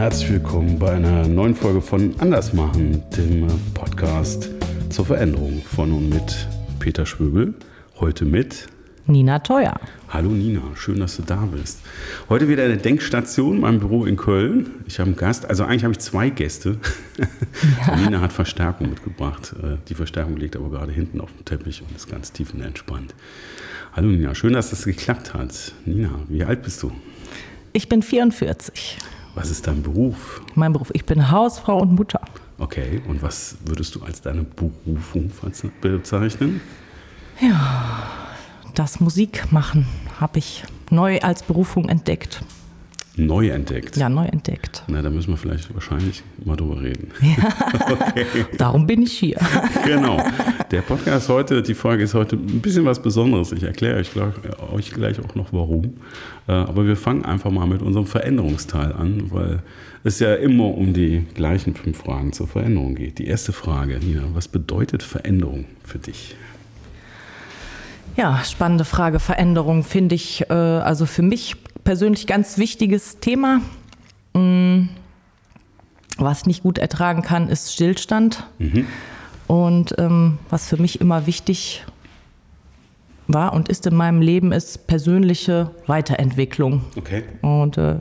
Herzlich willkommen bei einer neuen Folge von Andersmachen, dem Podcast zur Veränderung von und mit Peter Schwöbel. Heute mit Nina Teuer. Hallo Nina, schön, dass du da bist. Heute wieder eine Denkstation, mein Büro in Köln. Ich habe einen Gast, also eigentlich habe ich zwei Gäste. Ja. Nina hat Verstärkung mitgebracht. Äh, die Verstärkung liegt aber gerade hinten auf dem Teppich und ist ganz tiefenentspannt. Hallo Nina, schön, dass das geklappt hat. Nina, wie alt bist du? Ich bin 44. Was ist dein Beruf? Mein Beruf, ich bin Hausfrau und Mutter. Okay, und was würdest du als deine Berufung bezeichnen? Ja, das Musikmachen habe ich neu als Berufung entdeckt. Neu entdeckt? Ja, neu entdeckt. Na, da müssen wir vielleicht wahrscheinlich mal drüber reden. Ja. okay. Darum bin ich hier. genau. Der Podcast heute, die Folge ist heute ein bisschen was Besonderes. Ich erkläre euch, euch gleich auch noch warum. Äh, aber wir fangen einfach mal mit unserem Veränderungsteil an, weil es ja immer um die gleichen fünf Fragen zur Veränderung geht. Die erste Frage, Nina, was bedeutet Veränderung für dich? Ja, spannende Frage. Veränderung finde ich, äh, also für mich persönlich ganz wichtiges Thema. Mm, was nicht gut ertragen kann, ist Stillstand. Mhm. Und ähm, was für mich immer wichtig war und ist in meinem Leben, ist persönliche Weiterentwicklung. Okay. Und äh,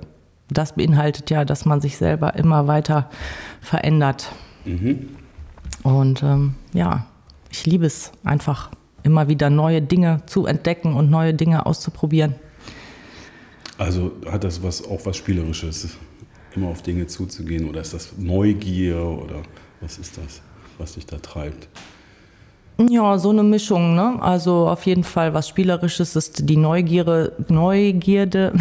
das beinhaltet ja, dass man sich selber immer weiter verändert. Mhm. Und ähm, ja, ich liebe es einfach, immer wieder neue Dinge zu entdecken und neue Dinge auszuprobieren. Also hat das was auch was Spielerisches, immer auf Dinge zuzugehen? Oder ist das Neugier oder was ist das, was dich da treibt? Ja, so eine Mischung. Ne? Also auf jeden Fall was Spielerisches ist die Neugierde, Neugierde,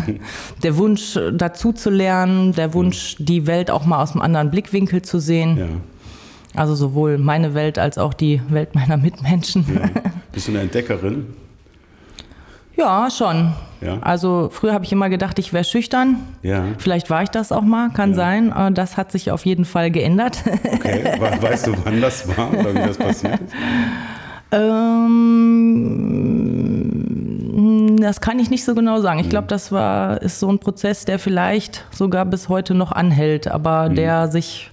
der Wunsch dazu zu lernen, der Wunsch, die Welt auch mal aus einem anderen Blickwinkel zu sehen. Ja. Also sowohl meine Welt als auch die Welt meiner Mitmenschen. Ja. Bist du eine Entdeckerin? Ja, schon. Ja. Also früher habe ich immer gedacht, ich wäre schüchtern. Ja. Vielleicht war ich das auch mal, kann ja. sein. Das hat sich auf jeden Fall geändert. Okay, weißt du, wann das war oder wie das passiert ist? Ähm, das kann ich nicht so genau sagen. Ich glaube, mhm. das war ist so ein Prozess, der vielleicht sogar bis heute noch anhält, aber mhm. der sich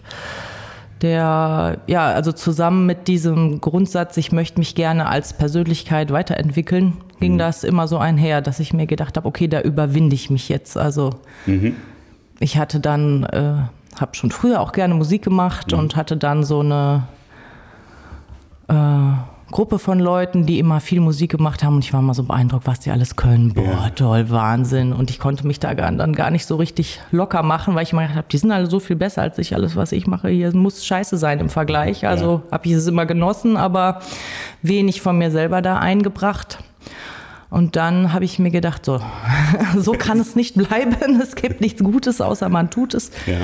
der, ja, also zusammen mit diesem Grundsatz, ich möchte mich gerne als Persönlichkeit weiterentwickeln, ging mhm. das immer so einher, dass ich mir gedacht habe, okay, da überwinde ich mich jetzt. Also mhm. ich hatte dann, äh, habe schon früher auch gerne Musik gemacht mhm. und hatte dann so eine äh, Gruppe von Leuten, die immer viel Musik gemacht haben und ich war mal so beeindruckt, was die alles können. Boah, ja. toll, Wahnsinn. Und ich konnte mich da dann gar nicht so richtig locker machen, weil ich immer gedacht habe, die sind alle so viel besser als ich. Alles, was ich mache hier, muss scheiße sein im Vergleich. Also ja. habe ich es immer genossen, aber wenig von mir selber da eingebracht. Und dann habe ich mir gedacht, so, so kann es nicht bleiben. Es gibt nichts Gutes, außer man tut es. Ja.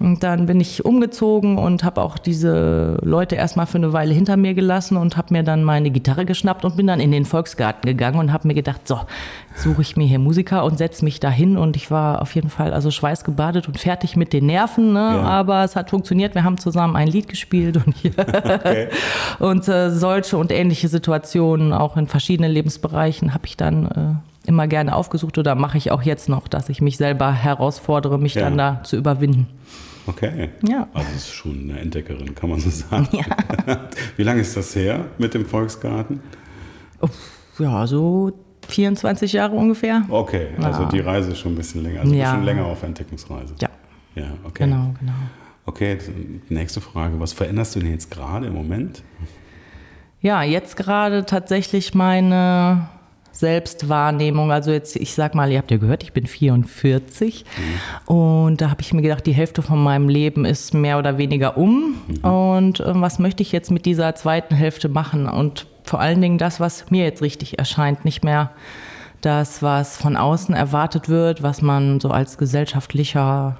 Und dann bin ich umgezogen und habe auch diese Leute erstmal für eine Weile hinter mir gelassen und habe mir dann meine Gitarre geschnappt und bin dann in den Volksgarten gegangen und habe mir gedacht, so, suche ich mir hier Musiker und setze mich dahin und ich war auf jeden Fall also schweißgebadet und fertig mit den Nerven, ne? Ja. aber es hat funktioniert. Wir haben zusammen ein Lied gespielt und, okay. und äh, solche und ähnliche Situationen auch in verschiedenen Lebensbereichen habe ich dann äh, immer gerne aufgesucht oder mache ich auch jetzt noch, dass ich mich selber herausfordere, mich ja. dann da zu überwinden. Okay. Ja. Also ist schon eine Entdeckerin, kann man so sagen. Ja. Wie lange ist das her mit dem Volksgarten? Ja, so 24 Jahre ungefähr. Okay, also ja. die Reise ist schon ein bisschen länger. Also ja. schon länger auf Entdeckungsreise. Ja. Ja, okay. Genau, genau. Okay, nächste Frage. Was veränderst du denn jetzt gerade im Moment? Ja, jetzt gerade tatsächlich meine Selbstwahrnehmung. Also jetzt, ich sag mal, ihr habt ja gehört, ich bin 44 mhm. und da habe ich mir gedacht, die Hälfte von meinem Leben ist mehr oder weniger um. Mhm. Und äh, was möchte ich jetzt mit dieser zweiten Hälfte machen? Und vor allen Dingen das, was mir jetzt richtig erscheint, nicht mehr das, was von außen erwartet wird, was man so als gesellschaftlicher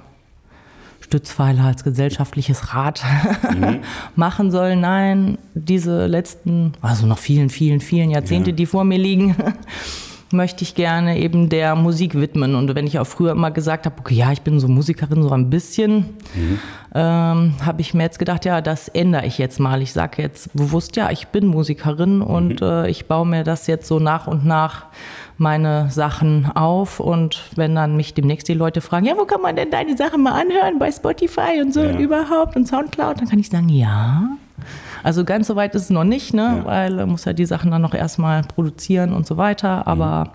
Stützpfeiler, als gesellschaftliches Rad mhm. machen soll. Nein, diese letzten, also noch vielen, vielen, vielen Jahrzehnte, ja. die vor mir liegen, möchte ich gerne eben der Musik widmen. Und wenn ich auch früher immer gesagt habe, okay, ja, ich bin so Musikerin, so ein bisschen, mhm. ähm, habe ich mir jetzt gedacht, ja, das ändere ich jetzt mal. Ich sage jetzt bewusst, ja, ich bin Musikerin und mhm. äh, ich baue mir das jetzt so nach und nach meine Sachen auf und wenn dann mich demnächst die Leute fragen, ja, wo kann man denn deine Sachen mal anhören bei Spotify und so ja. und überhaupt und Soundcloud, dann kann ich sagen, ja, also ganz so weit ist es noch nicht, ne? Ja. weil man muss ja die Sachen dann noch erstmal produzieren und so weiter. Aber mhm.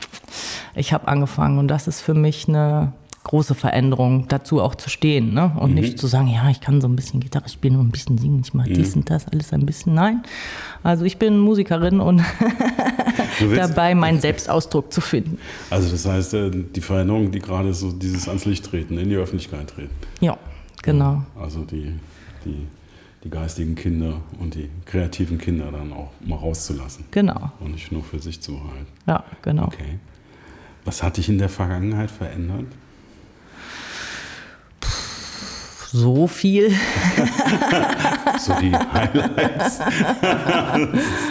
ich habe angefangen und das ist für mich eine große Veränderung, dazu auch zu stehen ne? und mhm. nicht zu sagen, ja, ich kann so ein bisschen Gitarre spielen und ein bisschen singen, ich mache mhm. dies und das, alles ein bisschen. Nein, also ich bin Musikerin und dabei meinen Selbstausdruck zu finden. Also das heißt, äh, die Veränderung, die gerade so dieses ans Licht treten, in die Öffentlichkeit treten. Ja, genau. Also die, die die geistigen Kinder und die kreativen Kinder dann auch mal rauszulassen. Genau. Und nicht nur für sich zu behalten. Ja, genau. Okay. Was hat dich in der Vergangenheit verändert? So viel. so die Highlights.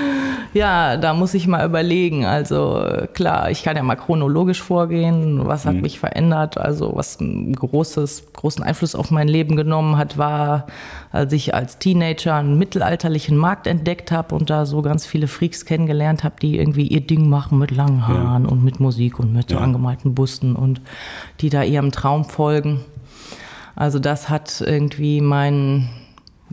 Ja, da muss ich mal überlegen. Also klar, ich kann ja mal chronologisch vorgehen. Was hat mhm. mich verändert? Also was einen großes, großen Einfluss auf mein Leben genommen hat, war, als ich als Teenager einen mittelalterlichen Markt entdeckt habe und da so ganz viele Freaks kennengelernt habe, die irgendwie ihr Ding machen mit langen Haaren ja. und mit Musik und mit so angemalten Busten und die da ihrem Traum folgen. Also das hat irgendwie meinen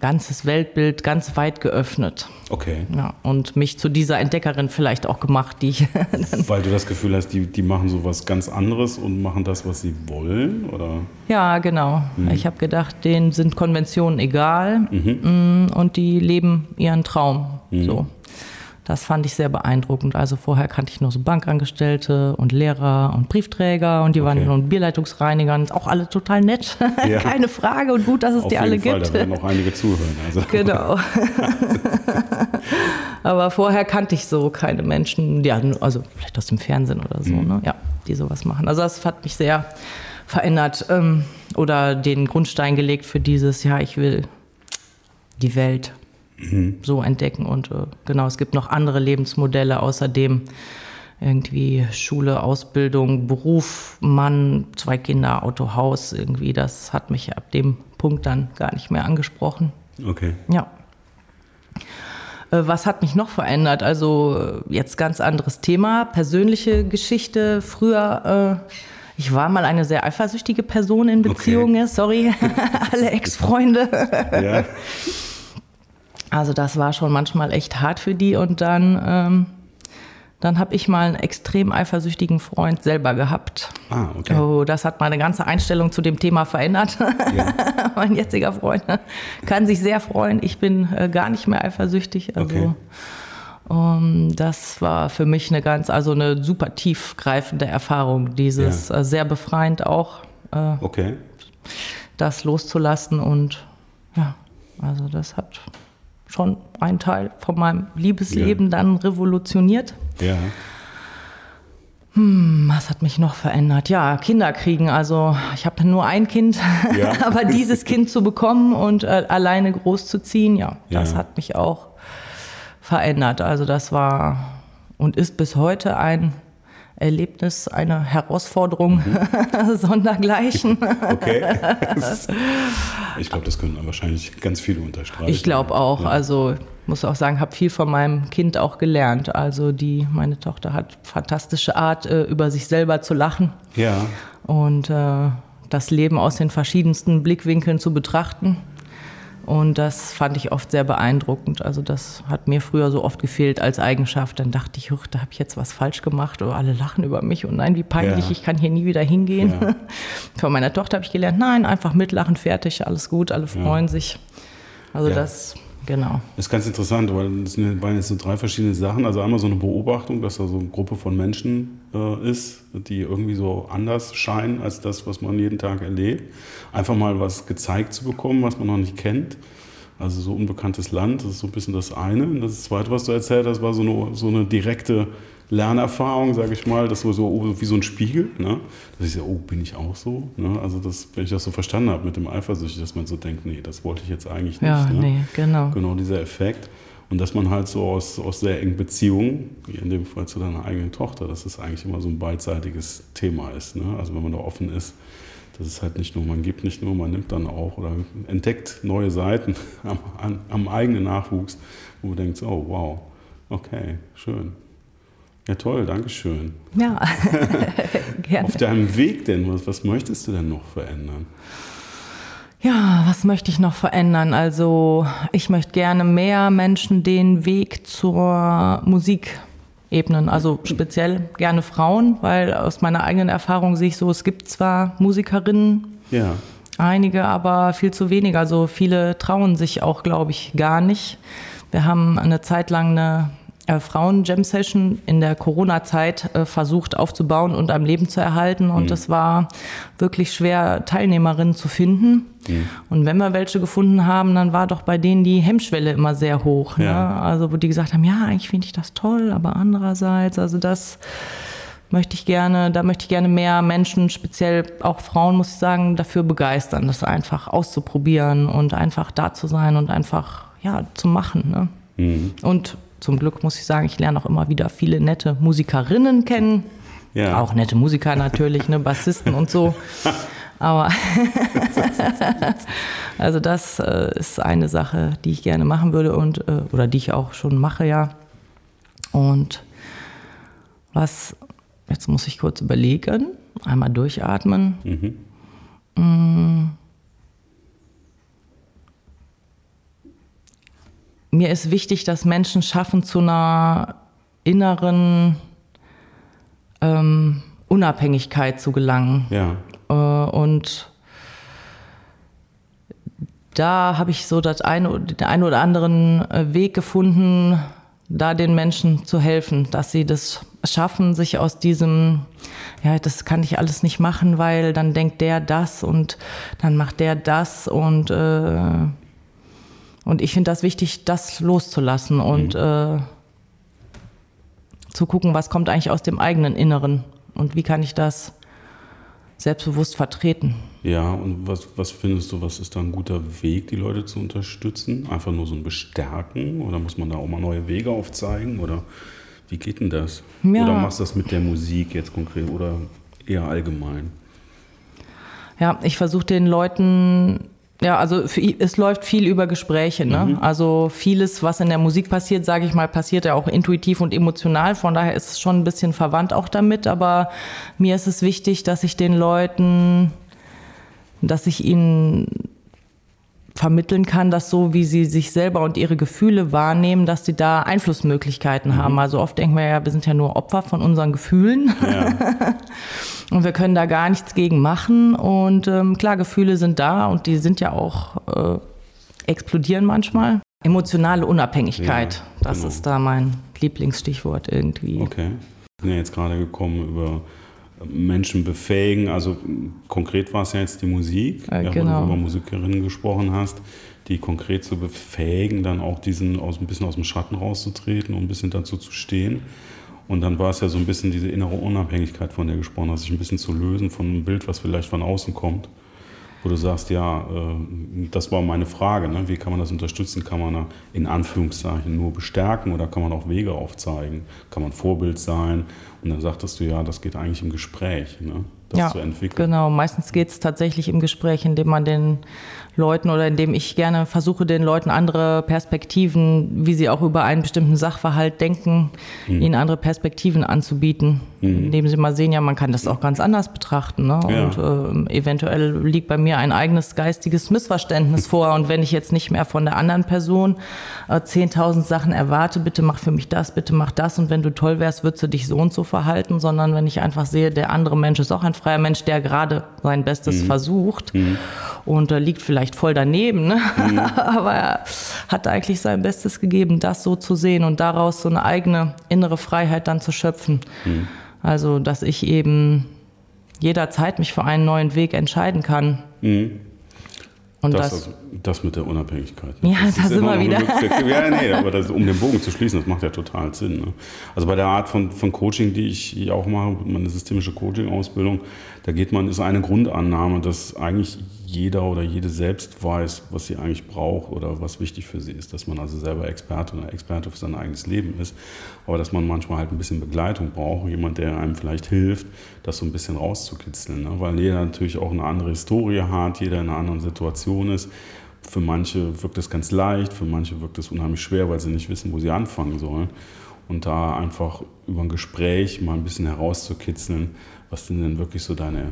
ganzes Weltbild ganz weit geöffnet. Okay. Ja, und mich zu dieser Entdeckerin vielleicht auch gemacht, die ich. Weil du das Gefühl hast, die, die machen so was ganz anderes und machen das, was sie wollen, oder? Ja, genau. Mhm. Ich habe gedacht, denen sind Konventionen egal mhm. Mm, und die leben ihren Traum. Mhm. So. Das fand ich sehr beeindruckend. Also vorher kannte ich nur so Bankangestellte und Lehrer und Briefträger und die okay. waren und Bierleitungsreiniger und auch alle total nett. Ja. Keine Frage und gut, dass es Auf die alle Fall, gibt. Da werden noch einige zuhören. Also. Genau. Aber vorher kannte ich so keine Menschen, ja, also vielleicht aus dem Fernsehen oder so, mhm. ne? ja, die sowas machen. Also das hat mich sehr verändert ähm, oder den Grundstein gelegt für dieses, ja, ich will die Welt mhm. so entdecken. Und äh, genau, es gibt noch andere Lebensmodelle außerdem. Irgendwie Schule, Ausbildung, Beruf, Mann, zwei Kinder, Auto, Haus, irgendwie, das hat mich ab dem Punkt dann gar nicht mehr angesprochen. Okay. Ja. Äh, was hat mich noch verändert? Also äh, jetzt ganz anderes Thema, persönliche Geschichte. Früher, äh, ich war mal eine sehr eifersüchtige Person in Beziehungen. Okay. Sorry, alle Ex-Freunde. Ja. Also das war schon manchmal echt hart für die und dann, ähm, dann habe ich mal einen extrem eifersüchtigen Freund selber gehabt. Ah, okay. Oh, das hat meine ganze Einstellung zu dem Thema verändert. Ja. mein jetziger Freund kann sich sehr freuen. Ich bin äh, gar nicht mehr eifersüchtig. Also okay. Um, das war für mich eine ganz, also eine super tiefgreifende Erfahrung, dieses ja. äh, sehr befreiend auch, äh, okay. das loszulassen und ja, also das hat schon ein Teil von meinem Liebesleben ja. dann revolutioniert. Ja. Hm, was hat mich noch verändert? Ja, Kinder kriegen. Also ich habe nur ein Kind, ja. aber dieses Kind zu bekommen und äh, alleine großzuziehen, ja, ja, das hat mich auch verändert. Also das war und ist bis heute ein Erlebnis, eine Herausforderung mhm. sondergleichen. Okay. ich glaube, das können wahrscheinlich ganz viele unterstreichen. Ich glaube auch. Ja. Also muss auch sagen, habe viel von meinem Kind auch gelernt. Also die, meine Tochter hat fantastische Art, äh, über sich selber zu lachen. Ja. Und äh, das Leben aus den verschiedensten Blickwinkeln zu betrachten. Und das fand ich oft sehr beeindruckend. Also das hat mir früher so oft gefehlt als Eigenschaft. Dann dachte ich, da habe ich jetzt was falsch gemacht oder alle lachen über mich und nein, wie peinlich, ja. ich kann hier nie wieder hingehen. Ja. Von meiner Tochter habe ich gelernt, nein, einfach mitlachen, fertig, alles gut, alle freuen ja. sich. Also das Genau. Das ist ganz interessant, weil das waren jetzt so drei verschiedene Sachen. Also einmal so eine Beobachtung, dass da so eine Gruppe von Menschen äh, ist, die irgendwie so anders scheinen als das, was man jeden Tag erlebt. Einfach mal was gezeigt zu bekommen, was man noch nicht kennt. Also so unbekanntes Land, das ist so ein bisschen das eine. Und das zweite, was du erzählt hast, war so eine, so eine direkte Lernerfahrung, sage ich mal, das war so oh, wie so ein Spiegel. Ne? Dass ich so, oh, bin ich auch so? Ne? Also, das, wenn ich das so verstanden habe mit dem Eifersüchtig, dass man so denkt, nee, das wollte ich jetzt eigentlich nicht. Ja, ne? nee, genau. Genau dieser Effekt. Und dass man halt so aus, aus sehr engen Beziehungen, wie in dem Fall zu deiner eigenen Tochter, dass es eigentlich immer so ein beidseitiges Thema ist. Ne? Also wenn man da offen ist, dass es halt nicht nur, man gibt nicht nur, man nimmt dann auch oder entdeckt neue Seiten am, am, am eigenen Nachwuchs, wo man denkt, oh wow, okay, schön. Ja, toll, danke schön. Ja, gerne. Auf deinem Weg denn, was, was möchtest du denn noch verändern? Ja, was möchte ich noch verändern? Also ich möchte gerne mehr Menschen den Weg zur Musik ebnen. Also speziell gerne Frauen, weil aus meiner eigenen Erfahrung sehe ich so, es gibt zwar Musikerinnen, ja. einige, aber viel zu wenige. Also viele trauen sich auch, glaube ich, gar nicht. Wir haben eine Zeit lang eine äh, Frauen-Jam-Session in der Corona-Zeit äh, versucht aufzubauen und am Leben zu erhalten. Und mhm. es war wirklich schwer, Teilnehmerinnen zu finden. Mhm. Und wenn wir welche gefunden haben, dann war doch bei denen die Hemmschwelle immer sehr hoch. Ne? Ja. Also wo die gesagt haben, ja, eigentlich finde ich das toll, aber andererseits, also das möchte ich gerne, da möchte ich gerne mehr Menschen, speziell auch Frauen, muss ich sagen, dafür begeistern, das einfach auszuprobieren und einfach da zu sein und einfach ja zu machen. Ne? Mhm. Und zum Glück muss ich sagen, ich lerne auch immer wieder viele nette Musikerinnen kennen. Ja. Auch nette Musiker natürlich, ne, Bassisten und so. Aber also das äh, ist eine Sache, die ich gerne machen würde und äh, oder die ich auch schon mache, ja. Und was, jetzt muss ich kurz überlegen, einmal durchatmen. Mhm. Mm. Mir ist wichtig, dass Menschen schaffen, zu einer inneren ähm, Unabhängigkeit zu gelangen. Ja. Äh, und da habe ich so das eine, den einen oder anderen äh, Weg gefunden, da den Menschen zu helfen, dass sie das schaffen, sich aus diesem, ja, das kann ich alles nicht machen, weil dann denkt der das und dann macht der das und äh, und ich finde das wichtig, das loszulassen und mhm. äh, zu gucken, was kommt eigentlich aus dem eigenen Inneren und wie kann ich das selbstbewusst vertreten. Ja, und was, was findest du, was ist da ein guter Weg, die Leute zu unterstützen? Einfach nur so ein Bestärken oder muss man da auch mal neue Wege aufzeigen oder wie geht denn das? Ja. Oder machst du das mit der Musik jetzt konkret oder eher allgemein? Ja, ich versuche den Leuten ja, also für, es läuft viel über Gespräche. Ne? Mhm. Also vieles, was in der Musik passiert, sage ich mal, passiert ja auch intuitiv und emotional. Von daher ist es schon ein bisschen verwandt auch damit. Aber mir ist es wichtig, dass ich den Leuten, dass ich ihnen vermitteln kann, dass so wie sie sich selber und ihre Gefühle wahrnehmen, dass sie da Einflussmöglichkeiten mhm. haben. Also oft denken wir ja, wir sind ja nur Opfer von unseren Gefühlen. Ja. und wir können da gar nichts gegen machen. Und ähm, klar, Gefühle sind da und die sind ja auch, äh, explodieren manchmal. Emotionale Unabhängigkeit, ja, das genau. ist da mein Lieblingsstichwort irgendwie. Okay. Wir sind ja jetzt gerade gekommen über Menschen befähigen. Also konkret war es ja jetzt die Musik, äh, genau. ja, wo du über Musikerinnen gesprochen hast, die konkret zu befähigen, dann auch diesen aus ein bisschen aus dem Schatten rauszutreten und ein bisschen dazu zu stehen. Und dann war es ja so ein bisschen diese innere Unabhängigkeit, von der gesprochen hast, sich ein bisschen zu lösen von einem Bild, was vielleicht von außen kommt wo du sagst, ja, äh, das war meine Frage, ne? wie kann man das unterstützen? Kann man in Anführungszeichen nur bestärken oder kann man auch Wege aufzeigen? Kann man Vorbild sein? Und dann sagtest du, ja, das geht eigentlich im Gespräch, ne? Das ja, zu entwickeln. Genau, meistens geht es tatsächlich im Gespräch, indem man den Leuten oder indem ich gerne versuche, den Leuten andere Perspektiven, wie sie auch über einen bestimmten Sachverhalt denken, mhm. ihnen andere Perspektiven anzubieten. Mhm. Indem sie mal sehen, ja, man kann das auch ganz anders betrachten. Ne? Ja. Und äh, eventuell liegt bei mir ein eigenes geistiges Missverständnis vor. Und wenn ich jetzt nicht mehr von der anderen Person äh, 10.000 Sachen erwarte, bitte mach für mich das, bitte mach das. Und wenn du toll wärst, würdest du dich so und so verhalten, sondern wenn ich einfach sehe, der andere Mensch ist auch ein freier Mensch, der gerade sein Bestes mhm. versucht mhm. und äh, liegt vielleicht voll daneben, ne? Mhm. aber er hat eigentlich sein Bestes gegeben, das so zu sehen und daraus so eine eigene innere Freiheit dann zu schöpfen. Mhm. Also, dass ich eben jederzeit mich für einen neuen Weg entscheiden kann. Mhm. Und das, das, das, mit der Unabhängigkeit. Ne? Ja, das, das ist immer, wieder. ja, nee, aber das, um den Bogen zu schließen, das macht ja total Sinn. Ne? Also bei der Art von, von Coaching, die ich auch mache, meine systemische Coaching-Ausbildung, da geht man, ist eine Grundannahme, dass eigentlich jeder oder jede selbst weiß, was sie eigentlich braucht oder was wichtig für sie ist. Dass man also selber Experte oder Experte für sein eigenes Leben ist. Aber dass man manchmal halt ein bisschen Begleitung braucht, jemand, der einem vielleicht hilft, das so ein bisschen rauszukitzeln. Ne? Weil jeder natürlich auch eine andere Historie hat, jeder in einer anderen Situation ist. Für manche wirkt es ganz leicht, für manche wirkt es unheimlich schwer, weil sie nicht wissen, wo sie anfangen sollen. Und da einfach über ein Gespräch mal ein bisschen herauszukitzeln, was sind denn wirklich so deine,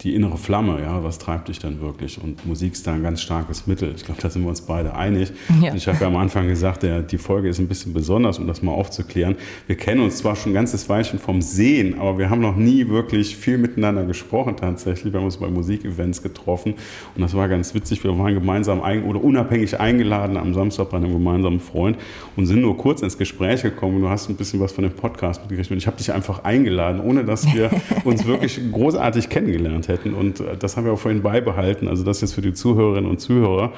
die innere Flamme, ja, was treibt dich denn wirklich? Und Musik ist da ein ganz starkes Mittel. Ich glaube, da sind wir uns beide einig. Ja. Ich habe ja am Anfang gesagt, der, die Folge ist ein bisschen besonders, um das mal aufzuklären. Wir kennen uns zwar schon ein ganzes Weilchen vom Sehen, aber wir haben noch nie wirklich viel miteinander gesprochen tatsächlich. Wir haben uns bei Musikevents getroffen und das war ganz witzig. Wir waren gemeinsam ein, oder unabhängig eingeladen am Samstag bei einem gemeinsamen Freund und sind nur kurz ins Gespräch gekommen. Du hast ein bisschen was von dem Podcast mitgekriegt und ich habe dich einfach eingeladen, ohne dass wir uns wirklich großartig kennengelernt hätten. Und äh, das haben wir auch vorhin beibehalten. Also das jetzt für die Zuhörerinnen und Zuhörer,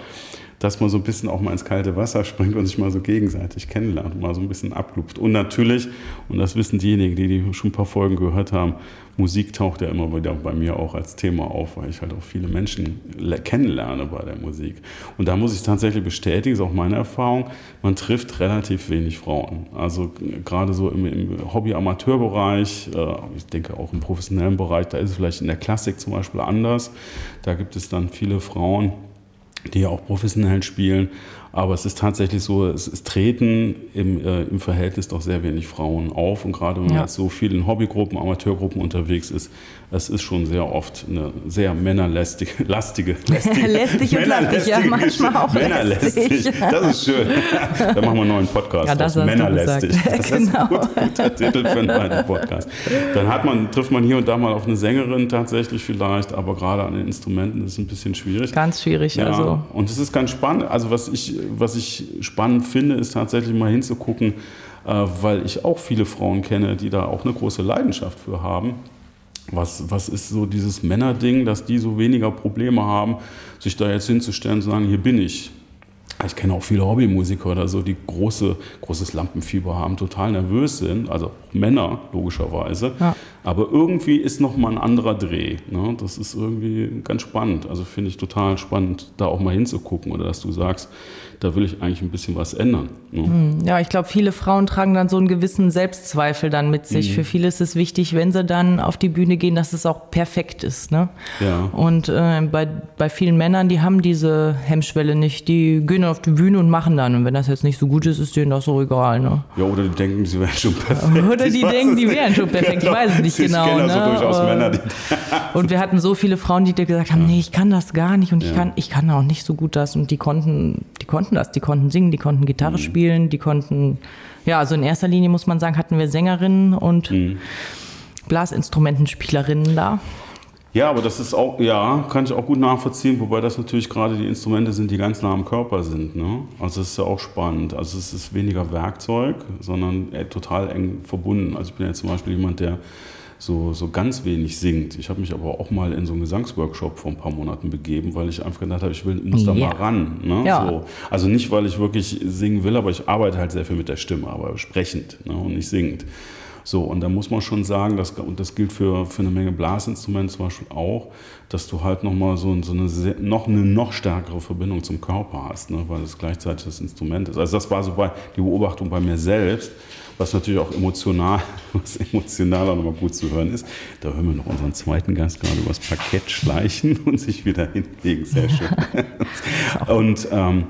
dass man so ein bisschen auch mal ins kalte Wasser springt und sich mal so gegenseitig kennenlernt und mal so ein bisschen ablupft. Und natürlich, und das wissen diejenigen, die, die schon ein paar Folgen gehört haben, Musik taucht ja immer wieder bei mir auch als Thema auf, weil ich halt auch viele Menschen kennenlerne bei der Musik. Und da muss ich tatsächlich bestätigen, ist auch meine Erfahrung, man trifft relativ wenig Frauen. Also gerade so im, im Hobby-Amateur-Bereich, äh, ich denke auch im professionellen Bereich, da ist es vielleicht in der Klassik zum Beispiel anders. Da gibt es dann viele Frauen, die ja auch professionell spielen. Aber es ist tatsächlich so, es, es treten im, äh, im Verhältnis doch sehr wenig Frauen auf. Und gerade wenn man ja. jetzt so viel in Hobbygruppen, Amateurgruppen unterwegs ist, es ist schon sehr oft eine sehr männerlästige, lastige, lästige, lästig und lastig, ja, manchmal auch männerlästig. Das ist schön. da machen wir einen neuen Podcast. Ja, das. Männerlästig. Das genau. ist ein guter, guter Titel für einen neuen Podcast. Dann hat man, trifft man hier und da mal auf eine Sängerin tatsächlich vielleicht, aber gerade an den Instrumenten ist es ein bisschen schwierig. Ganz schwierig, ja, also. Und es ist ganz spannend. Also was ich, was ich spannend finde, ist tatsächlich mal hinzugucken, äh, weil ich auch viele Frauen kenne, die da auch eine große Leidenschaft für haben was, was ist so dieses Männerding, dass die so weniger Probleme haben, sich da jetzt hinzustellen und zu sagen, hier bin ich. Ich kenne auch viele Hobbymusiker oder so, die große, großes Lampenfieber haben, total nervös sind, also Männer logischerweise. Ja. Aber irgendwie ist nochmal ein anderer Dreh. Ne? Das ist irgendwie ganz spannend. Also finde ich total spannend, da auch mal hinzugucken oder dass du sagst, da will ich eigentlich ein bisschen was ändern. Ne? Hm, ja, ich glaube, viele Frauen tragen dann so einen gewissen Selbstzweifel dann mit sich. Mhm. Für viele ist es wichtig, wenn sie dann auf die Bühne gehen, dass es auch perfekt ist. Ne? Ja. Und äh, bei, bei vielen Männern, die haben diese Hemmschwelle nicht. Die gehen auf die Bühne und machen dann. Und wenn das jetzt nicht so gut ist, ist denen das so egal. Ne? Ja, oder die denken, sie wären schon perfekt. Oder die denken, die wären schon perfekt. Ich weiß es nicht genau. Ich kenne ne? also durchaus Männer, die und wir hatten so viele Frauen, die dir gesagt haben, nee, ich kann das gar nicht und ich kann, ich kann auch nicht so gut das. Und die konnten, die konnten das, die konnten singen, die konnten Gitarre mhm. spielen, die konnten, ja, also in erster Linie muss man sagen, hatten wir Sängerinnen und mhm. Blasinstrumentenspielerinnen da. Ja, aber das ist auch, ja, kann ich auch gut nachvollziehen, wobei das natürlich gerade die Instrumente sind, die ganz nah am Körper sind. Ne? Also das ist ja auch spannend. Also es ist weniger Werkzeug, sondern total eng verbunden. Also ich bin ja zum Beispiel jemand, der so, so ganz wenig singt. Ich habe mich aber auch mal in so einen Gesangsworkshop vor ein paar Monaten begeben, weil ich einfach gedacht habe, ich will, muss da yeah. mal ran. Ne? Ja. So. Also nicht, weil ich wirklich singen will, aber ich arbeite halt sehr viel mit der Stimme, aber sprechend ne? und nicht singend. So, und da muss man schon sagen, dass, und das gilt für, für eine Menge Blasinstrumente zum Beispiel auch, dass du halt nochmal so, so eine, noch, eine noch stärkere Verbindung zum Körper hast, ne, weil es gleichzeitig das Instrument ist. Also das war so bei, die Beobachtung bei mir selbst, was natürlich auch emotional, was emotional auch nochmal gut zu hören ist. Da hören wir noch unseren zweiten Gast gerade übers Parkett schleichen und sich wieder hinlegen. Sehr schön. und ähm,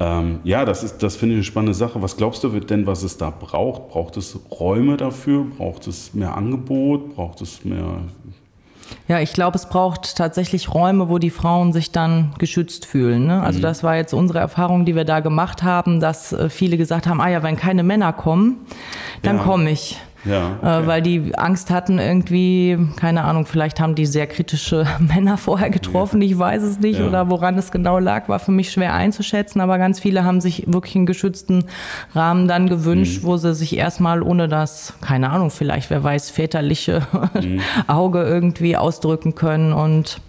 ähm, ja, das ist, das finde ich eine spannende Sache. Was glaubst du denn, was es da braucht? Braucht es Räume dafür? Braucht es mehr Angebot? Braucht es mehr ja, ich glaube, es braucht tatsächlich Räume, wo die Frauen sich dann geschützt fühlen. Ne? Also mhm. das war jetzt unsere Erfahrung, die wir da gemacht haben, dass äh, viele gesagt haben, ah ja, wenn keine Männer kommen, dann ja. komme ich. Ja, äh, okay. weil die Angst hatten irgendwie, keine Ahnung, vielleicht haben die sehr kritische Männer vorher getroffen, ja. ich weiß es nicht, ja. oder woran es genau lag, war für mich schwer einzuschätzen, aber ganz viele haben sich wirklich einen geschützten Rahmen dann gewünscht, mhm. wo sie sich erstmal ohne das, keine Ahnung, vielleicht, wer weiß, väterliche mhm. Auge irgendwie ausdrücken können und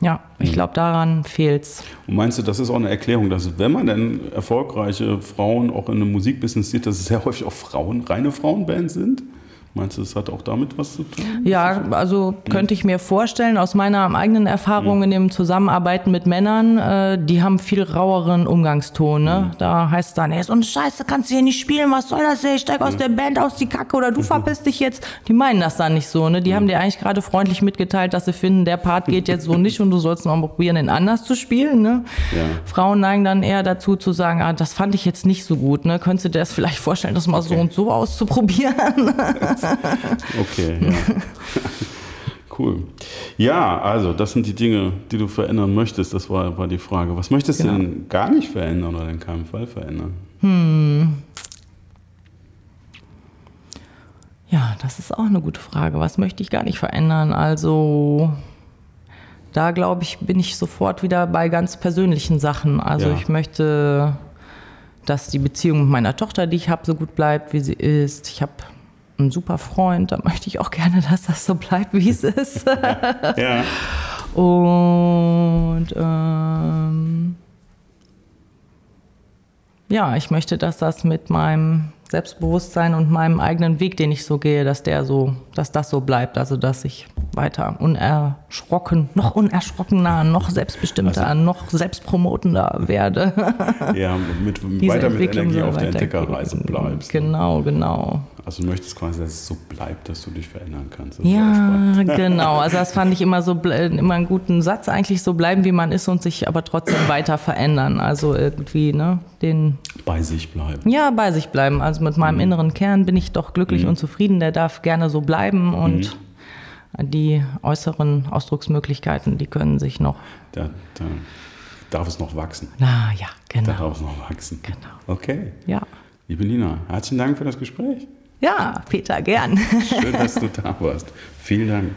ja, ich mhm. glaube, daran fehlt es. Und meinst du, das ist auch eine Erklärung, dass wenn man denn erfolgreiche Frauen auch in einem Musikbusiness sieht, dass es sehr häufig auch Frauen, reine Frauenbands sind? Meinst du, das hat auch damit was zu tun? Ja, also könnte ich mir vorstellen, aus meiner eigenen Erfahrung in dem Zusammenarbeiten mit Männern, äh, die haben viel raueren Umgangston. Ne? Da heißt es dann, ey, so eine Scheiße kannst du hier nicht spielen, was soll das, ey, ich steig aus der Band aus die Kacke oder du verpisst dich jetzt. Die meinen das dann nicht so. Ne? Die haben dir eigentlich gerade freundlich mitgeteilt, dass sie finden, der Part geht jetzt so nicht und du sollst noch mal probieren, den anders zu spielen. Ne? Ja. Frauen neigen dann eher dazu zu sagen, ah, das fand ich jetzt nicht so gut. Ne? Könntest du dir das vielleicht vorstellen, das mal so Okay. und so auszuprobieren? Okay, ja. cool. Ja, also das sind die Dinge, die du verändern möchtest. Das war, war die Frage. Was möchtest Genau. du denn gar nicht verändern oder in keinem Fall verändern? Ja, das ist auch eine gute Frage. Was möchte ich gar nicht verändern? Also da glaube ich, bin ich sofort wieder bei ganz persönlichen Sachen. Also Ja. ich möchte, dass die Beziehung mit meiner Tochter, die ich habe, so gut bleibt, wie sie ist. Ich habe einen super Freund, da möchte ich auch gerne, dass das so bleibt, wie es ist. Ja. Und ähm, ja, ich möchte, dass das mit meinem Selbstbewusstsein und meinem eigenen Weg, den ich so gehe, dass der so, dass das so bleibt. Also dass ich weiter unerschrocken, noch unerschrockener, noch selbstbestimmter, Also- noch selbstpromotender werde. Ja, mit, Diese weiter mit Energie auf der. Entdeckerreise bleibst. Genau, genau. Also du möchtest quasi, dass es so bleibt, dass du dich verändern kannst. Das. Ja, genau. Also das fand ich immer so immer einen guten Satz, eigentlich so bleiben, wie man ist und sich aber trotzdem weiter verändern. Also irgendwie, ne, den, Bei sich bleiben. ja, bei sich bleiben. Also mit meinem inneren Kern bin ich doch glücklich und zufrieden. Der darf gerne so bleiben und die äußeren Ausdrucksmöglichkeiten, die können sich noch, Da, da darf es noch wachsen. na ja, Da genau. darf es noch wachsen. Genau. Okay. Ja. Liebe Nina, herzlichen Dank für das Gespräch. Ja, Peter, gern. Schön, dass du da warst. Vielen Dank.